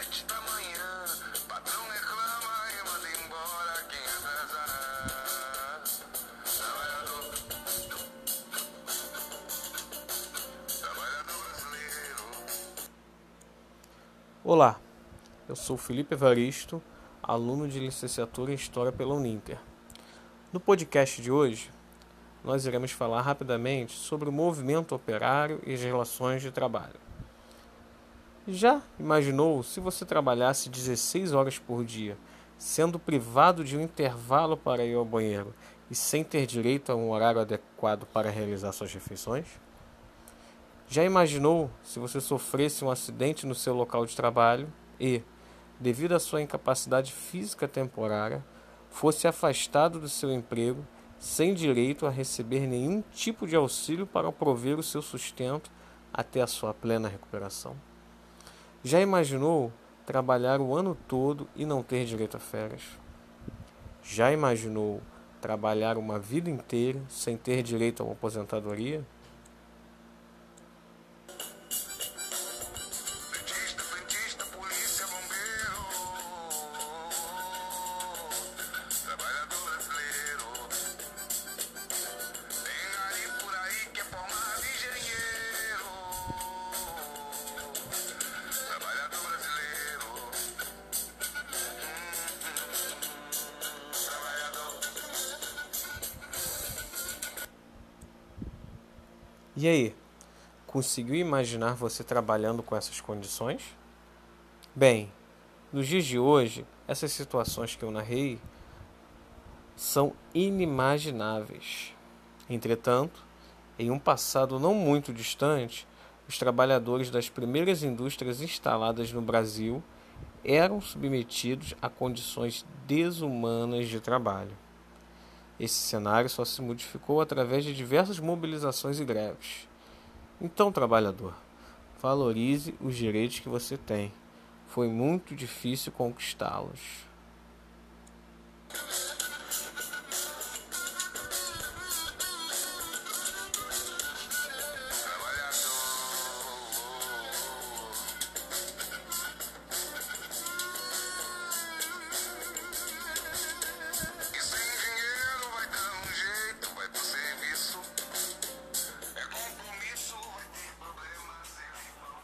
sete da manhã. Patrão reclama e manda embora quem é atrasará. Trabalhador. Trabalhador brasileiro. Olá, eu sou Felipe Evaristo, aluno de licenciatura em História pela Uninter. No podcast de hoje, nós iremos falar rapidamente sobre o movimento operário e as relações de trabalho. Já imaginou se você trabalhasse 16 horas por dia, sendo privado de um intervalo para ir ao banheiro e sem ter direito a um horário adequado para realizar suas refeições? Já imaginou se você sofresse um acidente no seu local de trabalho e, devido à sua incapacidade física temporária, fosse afastado do seu emprego sem direito a receber nenhum tipo de auxílio para prover o seu sustento até a sua plena recuperação? Já imaginou trabalhar o ano todo e não ter direito a férias? Já imaginou trabalhar uma vida inteira sem ter direito a uma aposentadoria? E aí, conseguiu imaginar você trabalhando com essas condições? Bem, nos dias de hoje, essas situações que eu narrei são inimagináveis. Entretanto, em um passado não muito distante, os trabalhadores das primeiras indústrias instaladas no Brasil eram submetidos a condições desumanas de trabalho. Esse cenário só se modificou através de diversas mobilizações e greves. Então, trabalhador, valorize os direitos que você tem. Foi muito difícil conquistá-los.